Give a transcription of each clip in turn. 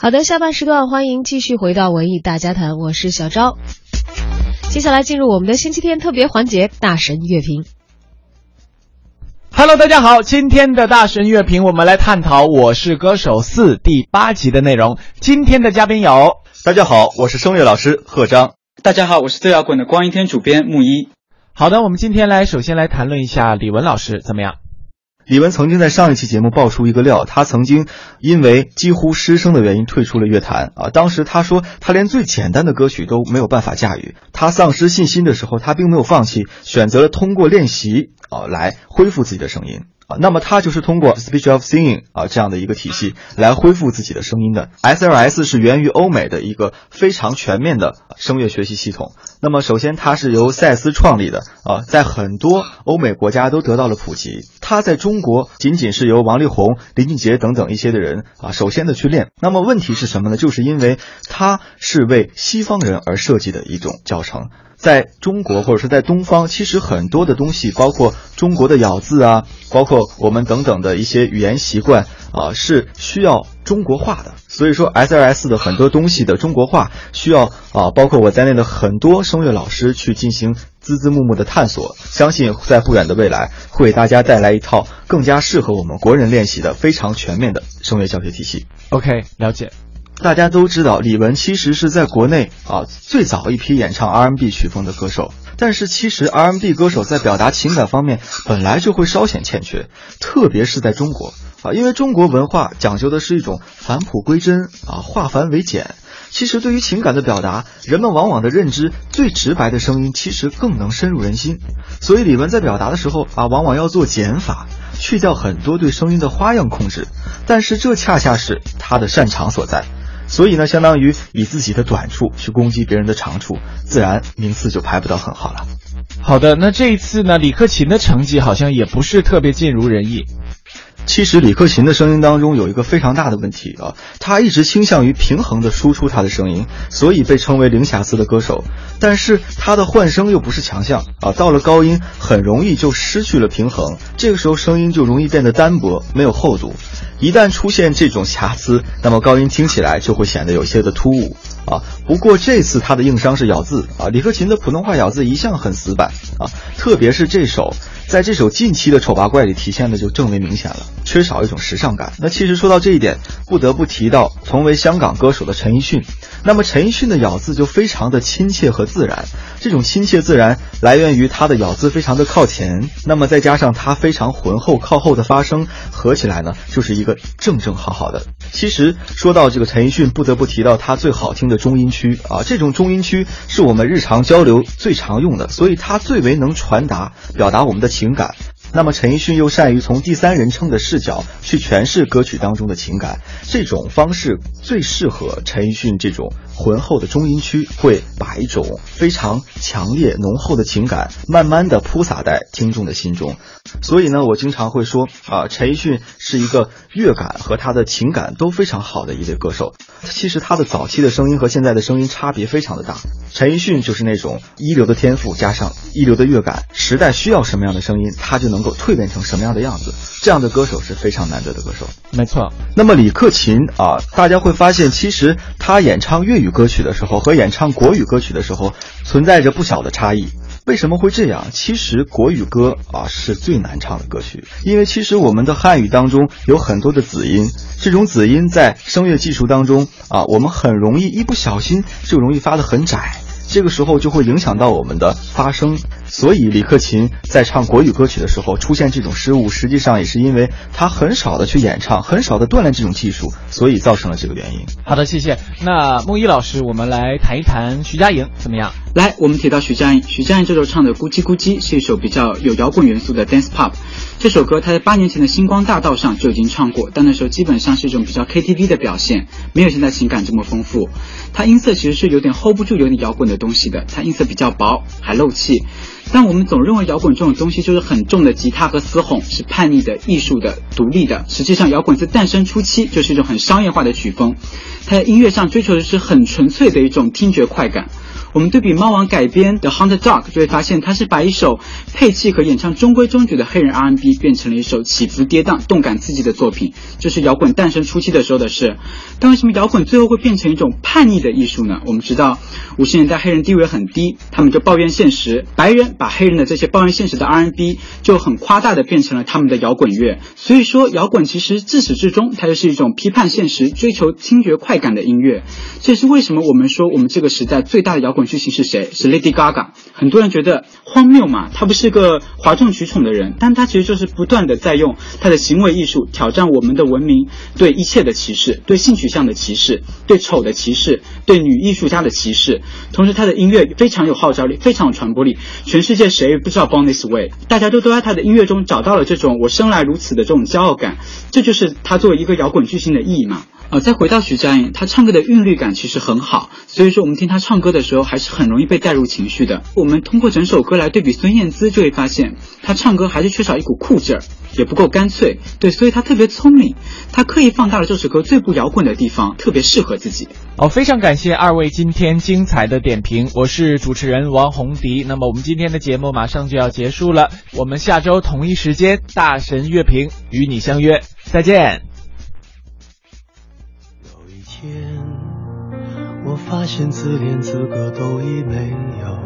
好的，下半时段欢迎继续回到文艺大家谈，我是小昭。接下来进入我们的星期天特别环节——大神乐评。Hello，大家好，今天的大神乐评，我们来探讨《我是歌手四》第八集的内容。今天的嘉宾有，大家好，我是声乐老师贺章。大家好，我是最摇滚的光一天主编木一。好的，我们今天来首先来谈论一下李玟老师怎么样？李玟曾经在上一期节目爆出一个料，她曾经因为几乎失声的原因退出了乐坛啊。当时她说，她连最简单的歌曲都没有办法驾驭。她丧失信心的时候，她并没有放弃，选择了通过练习啊来恢复自己的声音。啊，那么它就是通过 speech of singing 啊这样的一个体系来恢复自己的声音的。SLS 是源于欧美的一个非常全面的声乐学习系统。那么首先它是由赛斯创立的啊，在很多欧美国家都得到了普及。它在中国仅仅是由王力宏、林俊杰等等一些的人啊首先的去练。那么问题是什么呢？就是因为它是为西方人而设计的一种教程。在中国或者是在东方，其实很多的东西，包括中国的咬字啊，包括我们等等的一些语言习惯啊，是需要中国化的。所以说，SLS 的很多东西的中国化需要啊，包括我在内的很多声乐老师去进行孜孜木木的探索。相信在不远的未来，会给大家带来一套更加适合我们国人练习的非常全面的声乐教学体系。OK，了解。大家都知道，李玟其实是在国内啊最早一批演唱 R&B 曲风的歌手。但是其实 R&B 歌手在表达情感方面本来就会稍显欠缺，特别是在中国啊，因为中国文化讲究的是一种返璞归真啊，化繁为简。其实对于情感的表达，人们往往的认知最直白的声音，其实更能深入人心。所以李玟在表达的时候啊，往往要做减法，去掉很多对声音的花样控制。但是这恰恰是他的擅长所在。所以呢，相当于以自己的短处去攻击别人的长处，自然名次就排不到很好了。好的，那这一次呢，李克勤的成绩好像也不是特别尽如人意。其实李克勤的声音当中有一个非常大的问题啊，他一直倾向于平衡的输出他的声音，所以被称为零瑕疵的歌手。但是他的换声又不是强项啊，到了高音很容易就失去了平衡，这个时候声音就容易变得单薄，没有厚度。一旦出现这种瑕疵，那么高音听起来就会显得有些的突兀啊。不过这次他的硬伤是咬字啊，李克勤的普通话咬字一向很死板啊，特别是这首，在这首近期的丑八怪里体现的就更为明显了，缺少一种时尚感。那其实说到这一点，不得不提到同为香港歌手的陈奕迅。那么陈奕迅的咬字就非常的亲切和自然，这种亲切自然来源于他的咬字非常的靠前，那么再加上他非常浑厚靠后的发声，合起来呢就是一个正正好好的。其实说到这个陈奕迅，不得不提到他最好听的中音区啊，这种中音区是我们日常交流最常用的，所以它最为能传达表达我们的情感。那么陈奕迅又善于从第三人称的视角去诠释歌曲当中的情感，这种方式最适合陈奕迅这种浑厚的中音区，会把一种非常强烈浓厚的情感慢慢的铺洒在听众的心中。所以呢，我经常会说啊，陈奕迅是一个乐感和他的情感都非常好的一位歌手。其实他的早期的声音和现在的声音差别非常的大。陈奕迅就是那种一流的天赋加上一流的乐感，时代需要什么样的声音，他就能够蜕变成什么样的样子。这样的歌手是非常难得的歌手。没错。那么李克勤啊，大家会发现，其实他演唱粤语歌曲的时候和演唱国语歌曲的时候存在着不小的差异。为什么会这样？其实国语歌啊是最难唱的歌曲，因为其实我们的汉语当中有很多的子音，这种子音在声乐技术当中啊，我们很容易一不小心就容易发得很窄。这个时候就会影响到我们的发声，所以李克勤在唱国语歌曲的时候出现这种失误，实际上也是因为他很少的去演唱，很少的锻炼这种技术，所以造成了这个原因。好的，谢谢。那木一老师，我们来谈一谈徐佳莹怎么样？来，我们提到徐佳莹，徐佳莹这首唱的《咕叽咕叽》是一首比较有摇滚元素的 dance pop。这首歌他在八年前的星光大道上就已经唱过，但那时候基本上是一种比较 KTV 的表现，没有现在情感这么丰富。它音色其实是有点 hold 不住有点摇滚的东西的，它音色比较薄，还漏气。但我们总认为摇滚这种东西就是很重的吉他和嘶吼，是叛逆的、艺术的、独立的。实际上，摇滚自诞生初期就是一种很商业化的曲风，它在音乐上追求的是很纯粹的一种听觉快感。我们对比猫王改编的《Hunt Dog》，就会发现他是把一首配器和演唱中规中矩的黑人 R&B 变成了一首起伏跌宕、动感刺激的作品。这是摇滚诞生初期的时候的事。但为什么摇滚最后会变成一种叛逆的艺术呢？我们知道，五十年代黑人地位很低，他们就抱怨现实，白人把黑人的这些抱怨现实的 R&B 就很夸大的变成了他们的摇滚乐。所以说，摇滚其实自始至终，它就是一种批判现实、追求听觉快感的音乐。这也是为什么我们说我们这个时代最大的摇滚巨星是谁？是 Lady Gaga。很多人觉得荒谬嘛，她不是个哗众取宠的人，但她其实就是不断的在用她的行为艺术挑战我们的文明对一切的歧视，对性取向的歧视，对丑的歧视，对女艺术家的歧视。同时，她的音乐非常有号召力，非常有传播力。全世界谁不知道 Born This Way？大家都都在她的音乐中找到了这种我生来如此的这种骄傲感。这就是她作为一个摇滚巨星的意义嘛。呃，再回到徐佳莹，她唱歌的韵律感其实很好，所以说我们听她唱歌的时候还是很容易被带入情绪的。我们通过整首歌来对比孙燕姿，就会发现她唱歌还是缺少一股酷劲儿，也不够干脆。对，所以她特别聪明，她刻意放大了这首歌最不摇滚的地方，特别适合自己。好，非常感谢二位今天精彩的点评，我是主持人王红迪。那么我们今天的节目马上就要结束了，我们下周同一时间大神乐评与你相约，再见。天，我发现自恋资格都已没有。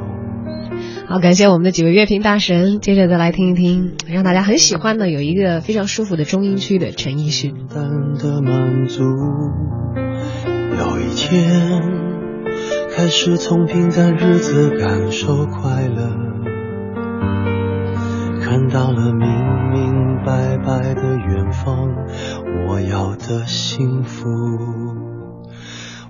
好，感谢我们的几位乐评大神。接着再来听一听，让大家很喜欢的，有一个非常舒服的中音区的陈奕迅。单的满足，有一天开始从平淡日子感受快乐，看到了明明白白的远方，我要的幸福。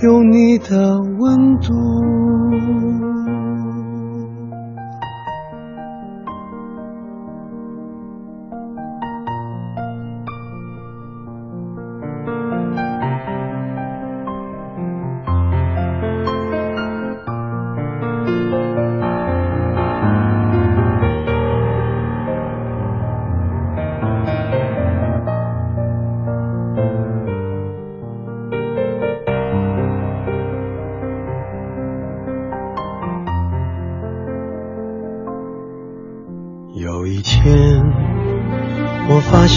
有你的温度。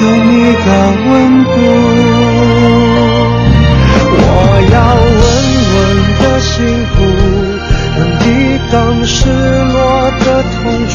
有你的温度，我要稳稳的幸福，能抵挡失落的痛楚。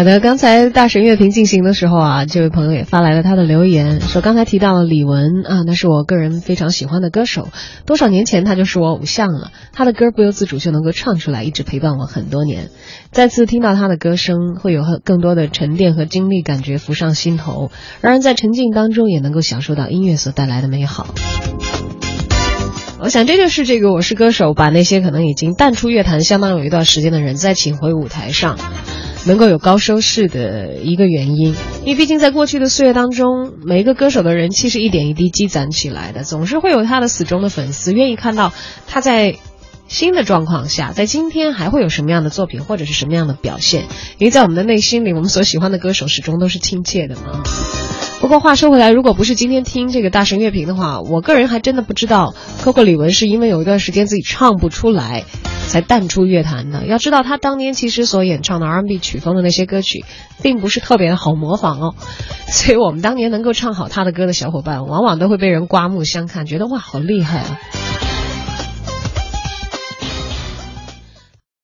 好的，刚才大神乐评进行的时候啊，这位朋友也发来了他的留言，说刚才提到了李玟啊，那是我个人非常喜欢的歌手，多少年前他就是我偶像了，他的歌不由自主就能够唱出来，一直陪伴我很多年。再次听到他的歌声，会有更多的沉淀和经历感觉浮上心头，让人在沉浸当中也能够享受到音乐所带来的美好。我想这就是这个《我是歌手》把那些可能已经淡出乐坛相当有一段时间的人再请回舞台上，能够有高收视的一个原因。因为毕竟在过去的岁月当中，每一个歌手的人气是一点一滴积攒起来的，总是会有他的死忠的粉丝愿意看到他在新的状况下，在今天还会有什么样的作品或者是什么样的表现。因为在我们的内心里，我们所喜欢的歌手始终都是亲切的嘛。不过话说回来，如果不是今天听这个大神乐评的话，我个人还真的不知道 Coco 李玟是因为有一段时间自己唱不出来，才淡出乐坛的。要知道，他当年其实所演唱的 R&B 曲风的那些歌曲，并不是特别的好模仿哦。所以我们当年能够唱好他的歌的小伙伴，往往都会被人刮目相看，觉得哇，好厉害啊！